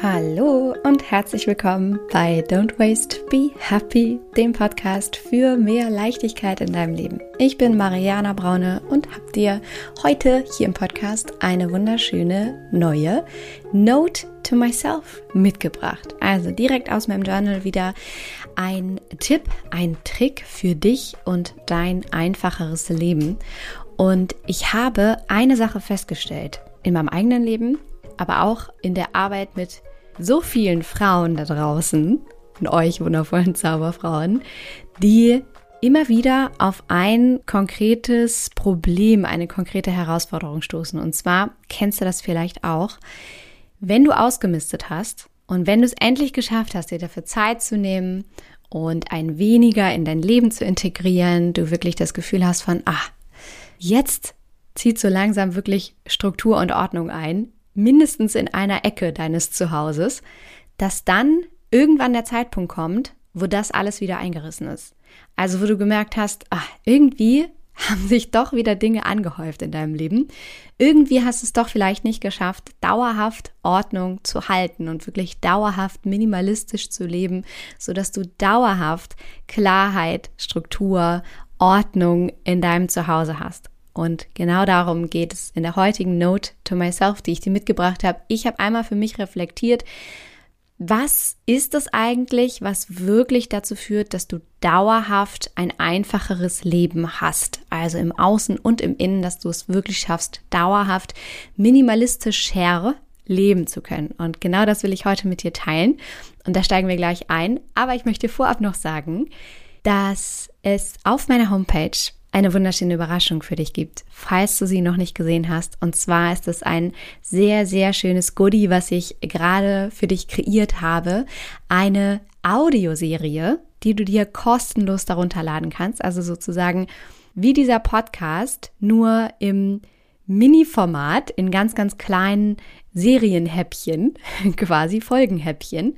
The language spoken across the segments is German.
Hallo und herzlich willkommen bei Don't Waste, Be Happy, dem Podcast für mehr Leichtigkeit in deinem Leben. Ich bin Mariana Braune und habe dir heute hier im Podcast eine wunderschöne neue Note to Myself mitgebracht. Also direkt aus meinem Journal wieder ein Tipp, ein Trick für dich und dein einfacheres Leben. Und ich habe eine Sache festgestellt in meinem eigenen Leben, aber auch in der Arbeit mit so vielen Frauen da draußen, und euch wundervollen Zauberfrauen, die immer wieder auf ein konkretes Problem, eine konkrete Herausforderung stoßen. Und zwar kennst du das vielleicht auch, wenn du ausgemistet hast und wenn du es endlich geschafft hast, dir dafür Zeit zu nehmen und ein weniger in dein Leben zu integrieren, du wirklich das Gefühl hast von, ah, jetzt zieht so langsam wirklich Struktur und Ordnung ein, mindestens in einer Ecke deines Zuhauses, dass dann irgendwann der Zeitpunkt kommt, wo das alles wieder eingerissen ist. Also wo du gemerkt hast, ach, irgendwie haben sich doch wieder Dinge angehäuft in deinem Leben. Irgendwie hast du es doch vielleicht nicht geschafft, dauerhaft Ordnung zu halten und wirklich dauerhaft minimalistisch zu leben, so dass du dauerhaft Klarheit, Struktur, Ordnung in deinem Zuhause hast. Und genau darum geht es in der heutigen Note to Myself, die ich dir mitgebracht habe. Ich habe einmal für mich reflektiert, was ist es eigentlich, was wirklich dazu führt, dass du dauerhaft ein einfacheres Leben hast? Also im Außen und im Innen, dass du es wirklich schaffst, dauerhaft minimalistisch leben zu können. Und genau das will ich heute mit dir teilen. Und da steigen wir gleich ein. Aber ich möchte vorab noch sagen, dass es auf meiner Homepage eine wunderschöne Überraschung für dich gibt, falls du sie noch nicht gesehen hast. Und zwar ist es ein sehr, sehr schönes Goodie, was ich gerade für dich kreiert habe. Eine Audioserie, die du dir kostenlos darunter laden kannst. Also sozusagen wie dieser Podcast, nur im Mini-Format, in ganz, ganz kleinen Serienhäppchen, quasi Folgenhäppchen.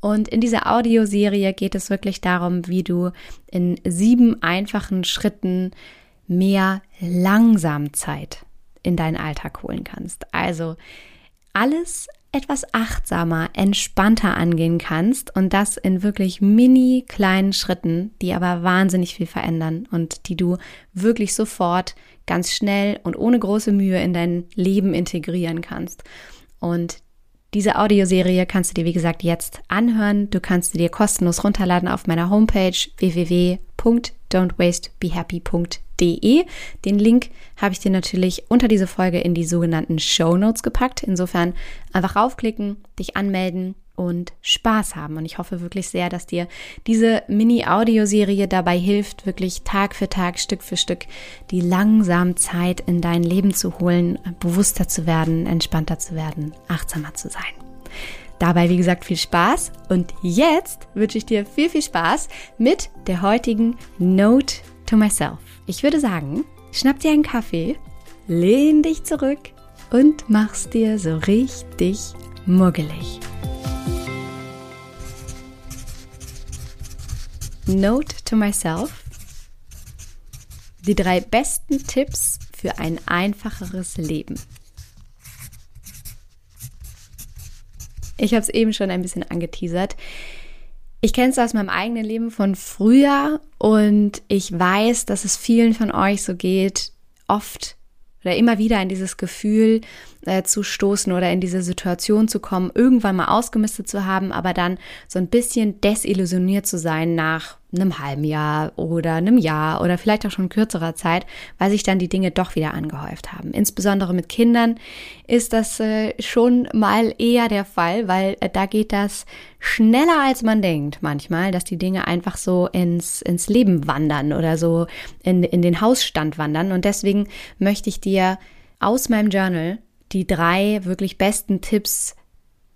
Und in dieser Audioserie geht es wirklich darum, wie du in sieben einfachen Schritten mehr Langsamzeit in deinen Alltag holen kannst. Also alles etwas achtsamer, entspannter angehen kannst und das in wirklich mini kleinen Schritten, die aber wahnsinnig viel verändern und die du wirklich sofort ganz schnell und ohne große Mühe in dein Leben integrieren kannst. Und diese Audioserie kannst du dir, wie gesagt, jetzt anhören. Du kannst sie dir kostenlos runterladen auf meiner Homepage www.don'twastebehappy.de. Den Link habe ich dir natürlich unter diese Folge in die sogenannten Show Notes gepackt. Insofern einfach raufklicken, dich anmelden und Spaß haben. Und ich hoffe wirklich sehr, dass dir diese Mini-Audioserie dabei hilft, wirklich Tag für Tag, Stück für Stück die langsam Zeit in dein Leben zu holen, bewusster zu werden, entspannter zu werden, achtsamer zu sein. Dabei, wie gesagt, viel Spaß. Und jetzt wünsche ich dir viel, viel Spaß mit der heutigen Note to Myself. Ich würde sagen, schnapp dir einen Kaffee, lehn dich zurück und mach's dir so richtig muggelig. Note to myself. Die drei besten Tipps für ein einfacheres Leben. Ich habe es eben schon ein bisschen angeteasert. Ich kenne es aus meinem eigenen Leben von früher und ich weiß, dass es vielen von euch so geht, oft oder immer wieder in dieses Gefühl äh, zu stoßen oder in diese Situation zu kommen, irgendwann mal ausgemistet zu haben, aber dann so ein bisschen desillusioniert zu sein nach einem halben Jahr oder einem Jahr oder vielleicht auch schon kürzerer Zeit, weil sich dann die Dinge doch wieder angehäuft haben. Insbesondere mit Kindern ist das äh, schon mal eher der Fall, weil äh, da geht das schneller als man denkt manchmal, dass die Dinge einfach so ins, ins Leben wandern oder so in, in den Hausstand wandern. Und deswegen möchte ich dir aus meinem Journal die drei wirklich besten Tipps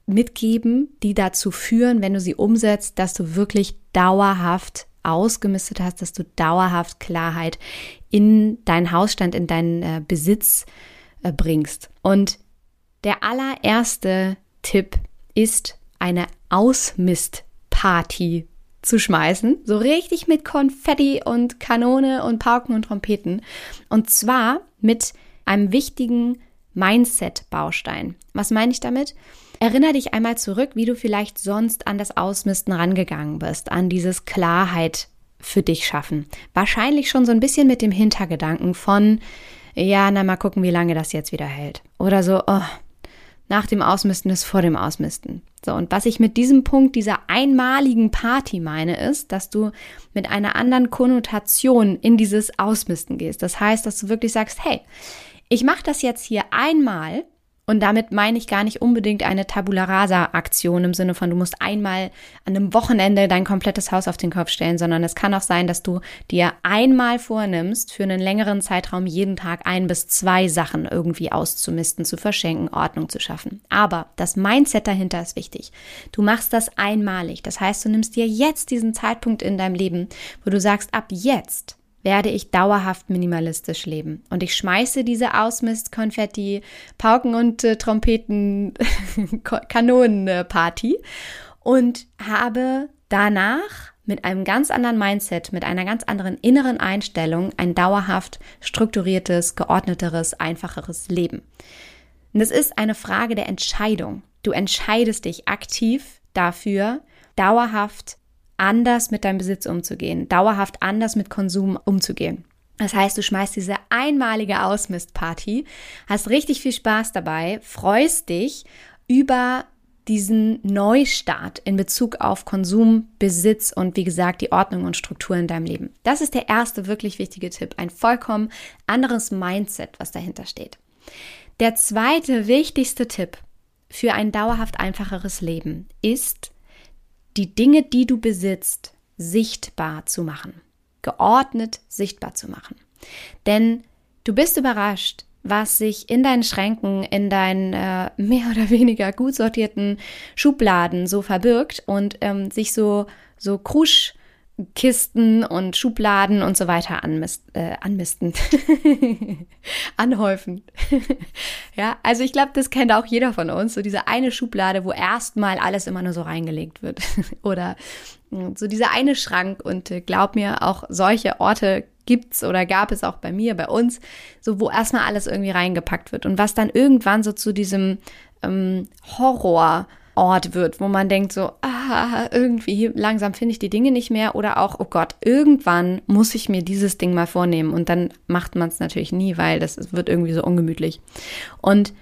mitgeben, die dazu führen, wenn du sie umsetzt, dass du wirklich dauerhaft ausgemistet hast, dass du dauerhaft Klarheit in deinen Hausstand, in deinen äh, Besitz äh, bringst. Und der allererste Tipp ist eine Ausmistparty zu schmeißen, so richtig mit Konfetti und Kanone und Pauken und Trompeten. Und zwar mit einem wichtigen Mindset-Baustein. Was meine ich damit? Erinnere dich einmal zurück, wie du vielleicht sonst an das Ausmisten rangegangen bist, an dieses Klarheit für dich schaffen. Wahrscheinlich schon so ein bisschen mit dem Hintergedanken von, ja, na mal gucken, wie lange das jetzt wieder hält. Oder so, oh, nach dem Ausmisten ist vor dem Ausmisten. So, und was ich mit diesem Punkt dieser einmaligen Party meine, ist, dass du mit einer anderen Konnotation in dieses Ausmisten gehst. Das heißt, dass du wirklich sagst, hey, ich mache das jetzt hier einmal und damit meine ich gar nicht unbedingt eine Tabula Rasa Aktion im Sinne von, du musst einmal an einem Wochenende dein komplettes Haus auf den Kopf stellen, sondern es kann auch sein, dass du dir einmal vornimmst, für einen längeren Zeitraum jeden Tag ein bis zwei Sachen irgendwie auszumisten, zu verschenken, Ordnung zu schaffen. Aber das Mindset dahinter ist wichtig. Du machst das einmalig. Das heißt, du nimmst dir jetzt diesen Zeitpunkt in deinem Leben, wo du sagst, ab jetzt werde ich dauerhaft minimalistisch leben. Und ich schmeiße diese Ausmist-Konfetti, Pauken und äh, Trompeten, Kanonenparty und habe danach mit einem ganz anderen Mindset, mit einer ganz anderen inneren Einstellung ein dauerhaft strukturiertes, geordneteres, einfacheres Leben. Und es ist eine Frage der Entscheidung. Du entscheidest dich aktiv dafür, dauerhaft anders mit deinem Besitz umzugehen, dauerhaft anders mit Konsum umzugehen. Das heißt, du schmeißt diese einmalige Ausmistparty, hast richtig viel Spaß dabei, freust dich über diesen Neustart in Bezug auf Konsum, Besitz und wie gesagt die Ordnung und Struktur in deinem Leben. Das ist der erste wirklich wichtige Tipp. Ein vollkommen anderes Mindset, was dahinter steht. Der zweite wichtigste Tipp für ein dauerhaft einfacheres Leben ist, die Dinge, die du besitzt, sichtbar zu machen, geordnet sichtbar zu machen. Denn du bist überrascht, was sich in deinen Schränken, in deinen äh, mehr oder weniger gut sortierten Schubladen so verbirgt und ähm, sich so so krusch Kisten und Schubladen und so weiter anmist, äh, anmisten, anhäufen. ja, also ich glaube, das kennt auch jeder von uns, so diese eine Schublade, wo erstmal alles immer nur so reingelegt wird. oder hm, so dieser eine Schrank und äh, glaub mir, auch solche Orte gibt's oder gab es auch bei mir, bei uns, so wo erstmal alles irgendwie reingepackt wird und was dann irgendwann so zu diesem ähm, Horror Ort wird, wo man denkt so, ah, irgendwie langsam finde ich die Dinge nicht mehr oder auch, oh Gott, irgendwann muss ich mir dieses Ding mal vornehmen und dann macht man es natürlich nie, weil das wird irgendwie so ungemütlich. Und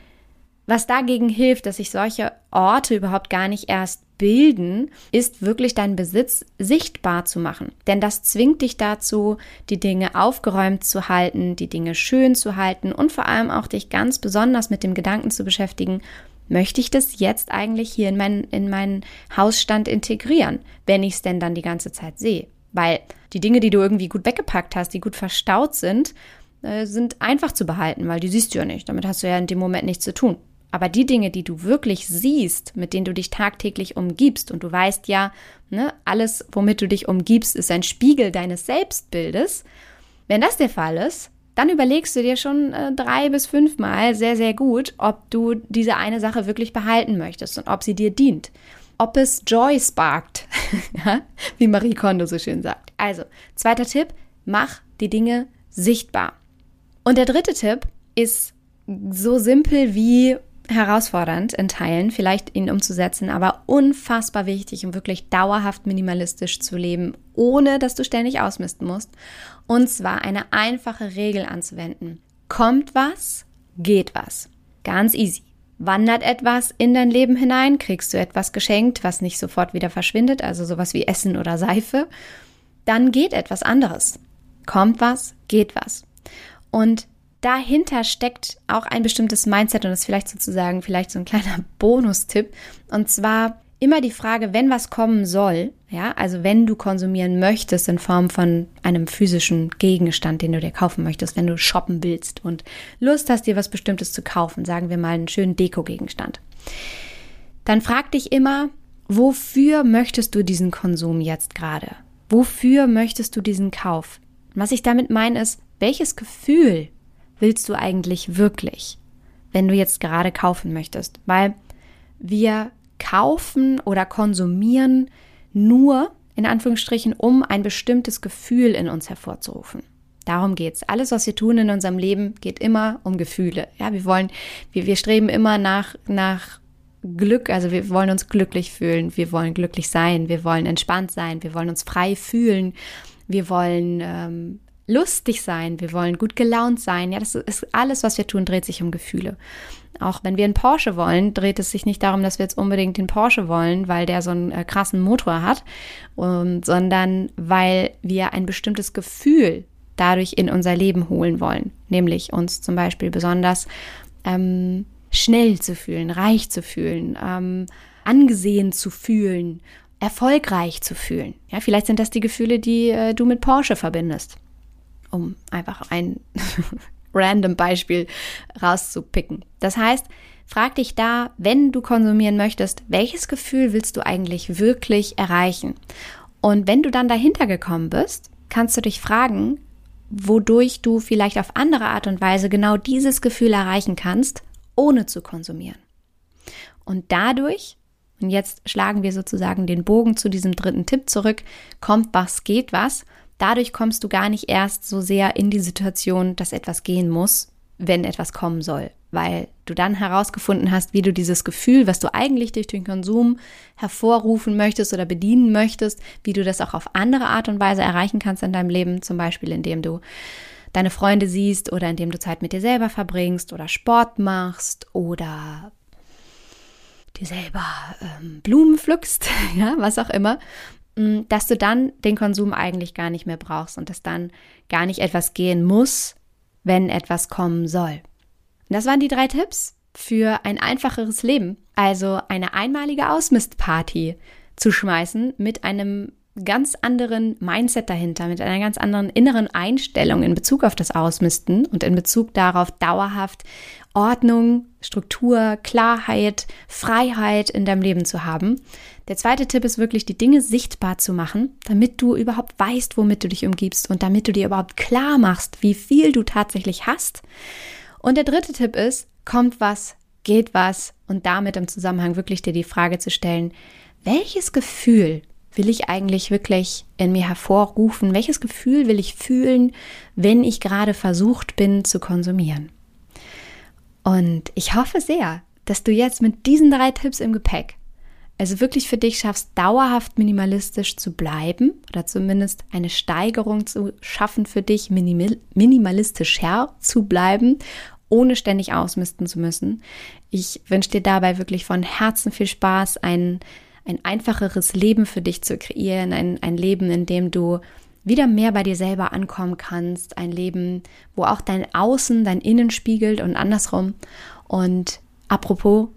was dagegen hilft, dass sich solche Orte überhaupt gar nicht erst bilden, ist wirklich deinen Besitz sichtbar zu machen. Denn das zwingt dich dazu, die Dinge aufgeräumt zu halten, die Dinge schön zu halten und vor allem auch dich ganz besonders mit dem Gedanken zu beschäftigen, möchte ich das jetzt eigentlich hier in, mein, in meinen Hausstand integrieren, wenn ich es denn dann die ganze Zeit sehe? Weil die Dinge, die du irgendwie gut weggepackt hast, die gut verstaut sind, äh, sind einfach zu behalten, weil die siehst du ja nicht. Damit hast du ja in dem Moment nichts zu tun. Aber die Dinge, die du wirklich siehst, mit denen du dich tagtäglich umgibst, und du weißt ja, ne, alles, womit du dich umgibst, ist ein Spiegel deines Selbstbildes. Wenn das der Fall ist, dann überlegst du dir schon äh, drei bis fünfmal sehr, sehr gut, ob du diese eine Sache wirklich behalten möchtest und ob sie dir dient. Ob es Joy sparkt, wie Marie Kondo so schön sagt. Also, zweiter Tipp, mach die Dinge sichtbar. Und der dritte Tipp ist so simpel wie herausfordernd in Teilen, vielleicht ihn umzusetzen, aber unfassbar wichtig, um wirklich dauerhaft minimalistisch zu leben, ohne dass du ständig ausmisten musst. Und zwar eine einfache Regel anzuwenden. Kommt was, geht was. Ganz easy. Wandert etwas in dein Leben hinein, kriegst du etwas geschenkt, was nicht sofort wieder verschwindet, also sowas wie Essen oder Seife, dann geht etwas anderes. Kommt was, geht was. Und dahinter steckt auch ein bestimmtes Mindset und das ist vielleicht sozusagen vielleicht so ein kleiner Bonustipp. Und zwar immer die Frage, wenn was kommen soll, ja, also wenn du konsumieren möchtest in Form von einem physischen Gegenstand, den du dir kaufen möchtest, wenn du shoppen willst und Lust hast, dir was Bestimmtes zu kaufen, sagen wir mal einen schönen Deko-Gegenstand, dann frag dich immer, wofür möchtest du diesen Konsum jetzt gerade? Wofür möchtest du diesen Kauf? was ich damit meine ist, welches Gefühl willst du eigentlich wirklich, wenn du jetzt gerade kaufen möchtest? Weil wir kaufen oder konsumieren nur in Anführungsstrichen, um ein bestimmtes Gefühl in uns hervorzurufen. Darum geht's. Alles, was wir tun in unserem Leben, geht immer um Gefühle. Ja, wir wollen, wir, wir streben immer nach, nach Glück, also wir wollen uns glücklich fühlen, wir wollen glücklich sein, wir wollen entspannt sein, wir wollen uns frei fühlen, wir wollen ähm, lustig sein, wir wollen gut gelaunt sein. Ja, das ist alles, was wir tun, dreht sich um Gefühle. Auch wenn wir einen Porsche wollen, dreht es sich nicht darum, dass wir jetzt unbedingt den Porsche wollen, weil der so einen äh, krassen Motor hat, und, sondern weil wir ein bestimmtes Gefühl dadurch in unser Leben holen wollen. Nämlich uns zum Beispiel besonders ähm, schnell zu fühlen, reich zu fühlen, ähm, angesehen zu fühlen, erfolgreich zu fühlen. Ja, vielleicht sind das die Gefühle, die äh, du mit Porsche verbindest um einfach ein random Beispiel rauszupicken. Das heißt, frag dich da, wenn du konsumieren möchtest, welches Gefühl willst du eigentlich wirklich erreichen? Und wenn du dann dahinter gekommen bist, kannst du dich fragen, wodurch du vielleicht auf andere Art und Weise genau dieses Gefühl erreichen kannst, ohne zu konsumieren. Und dadurch, und jetzt schlagen wir sozusagen den Bogen zu diesem dritten Tipp zurück, kommt was geht was, Dadurch kommst du gar nicht erst so sehr in die Situation, dass etwas gehen muss, wenn etwas kommen soll, weil du dann herausgefunden hast, wie du dieses Gefühl, was du eigentlich durch den Konsum hervorrufen möchtest oder bedienen möchtest, wie du das auch auf andere Art und Weise erreichen kannst in deinem Leben, zum Beispiel indem du deine Freunde siehst oder indem du Zeit mit dir selber verbringst oder Sport machst oder dir selber ähm, Blumen pflückst, ja, was auch immer. Mm, dass du dann den Konsum eigentlich gar nicht mehr brauchst und dass dann gar nicht etwas gehen muss, wenn etwas kommen soll. Und das waren die drei Tipps für ein einfacheres Leben. Also eine einmalige Ausmistparty zu schmeißen mit einem ganz anderen Mindset dahinter, mit einer ganz anderen inneren Einstellung in Bezug auf das Ausmisten und in Bezug darauf dauerhaft Ordnung, Struktur, Klarheit, Freiheit in deinem Leben zu haben. Der zweite Tipp ist wirklich, die Dinge sichtbar zu machen, damit du überhaupt weißt, womit du dich umgibst und damit du dir überhaupt klar machst, wie viel du tatsächlich hast. Und der dritte Tipp ist, kommt was, geht was und damit im Zusammenhang wirklich dir die Frage zu stellen, welches Gefühl will ich eigentlich wirklich in mir hervorrufen? Welches Gefühl will ich fühlen, wenn ich gerade versucht bin zu konsumieren? Und ich hoffe sehr, dass du jetzt mit diesen drei Tipps im Gepäck also wirklich für dich schaffst, dauerhaft minimalistisch zu bleiben oder zumindest eine Steigerung zu schaffen für dich, minimal, minimalistischer zu bleiben, ohne ständig ausmisten zu müssen. Ich wünsche dir dabei wirklich von Herzen viel Spaß, ein ein einfacheres Leben für dich zu kreieren, ein, ein Leben, in dem du wieder mehr bei dir selber ankommen kannst, ein Leben, wo auch dein Außen dein Innen spiegelt und andersrum. Und apropos,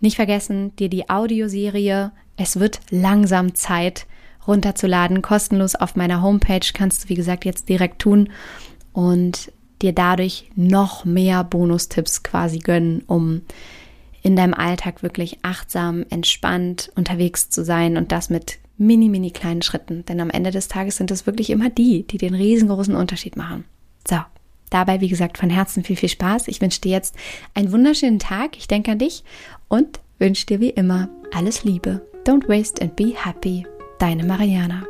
nicht vergessen, dir die Audioserie Es wird langsam Zeit runterzuladen, kostenlos auf meiner Homepage, kannst du wie gesagt jetzt direkt tun und dir dadurch noch mehr Bonustipps quasi gönnen, um in deinem Alltag wirklich achtsam, entspannt unterwegs zu sein und das mit mini, mini kleinen Schritten. Denn am Ende des Tages sind es wirklich immer die, die den riesengroßen Unterschied machen. So, dabei, wie gesagt, von Herzen viel, viel Spaß. Ich wünsche dir jetzt einen wunderschönen Tag. Ich denke an dich und wünsche dir wie immer alles Liebe. Don't waste and be happy. Deine Mariana.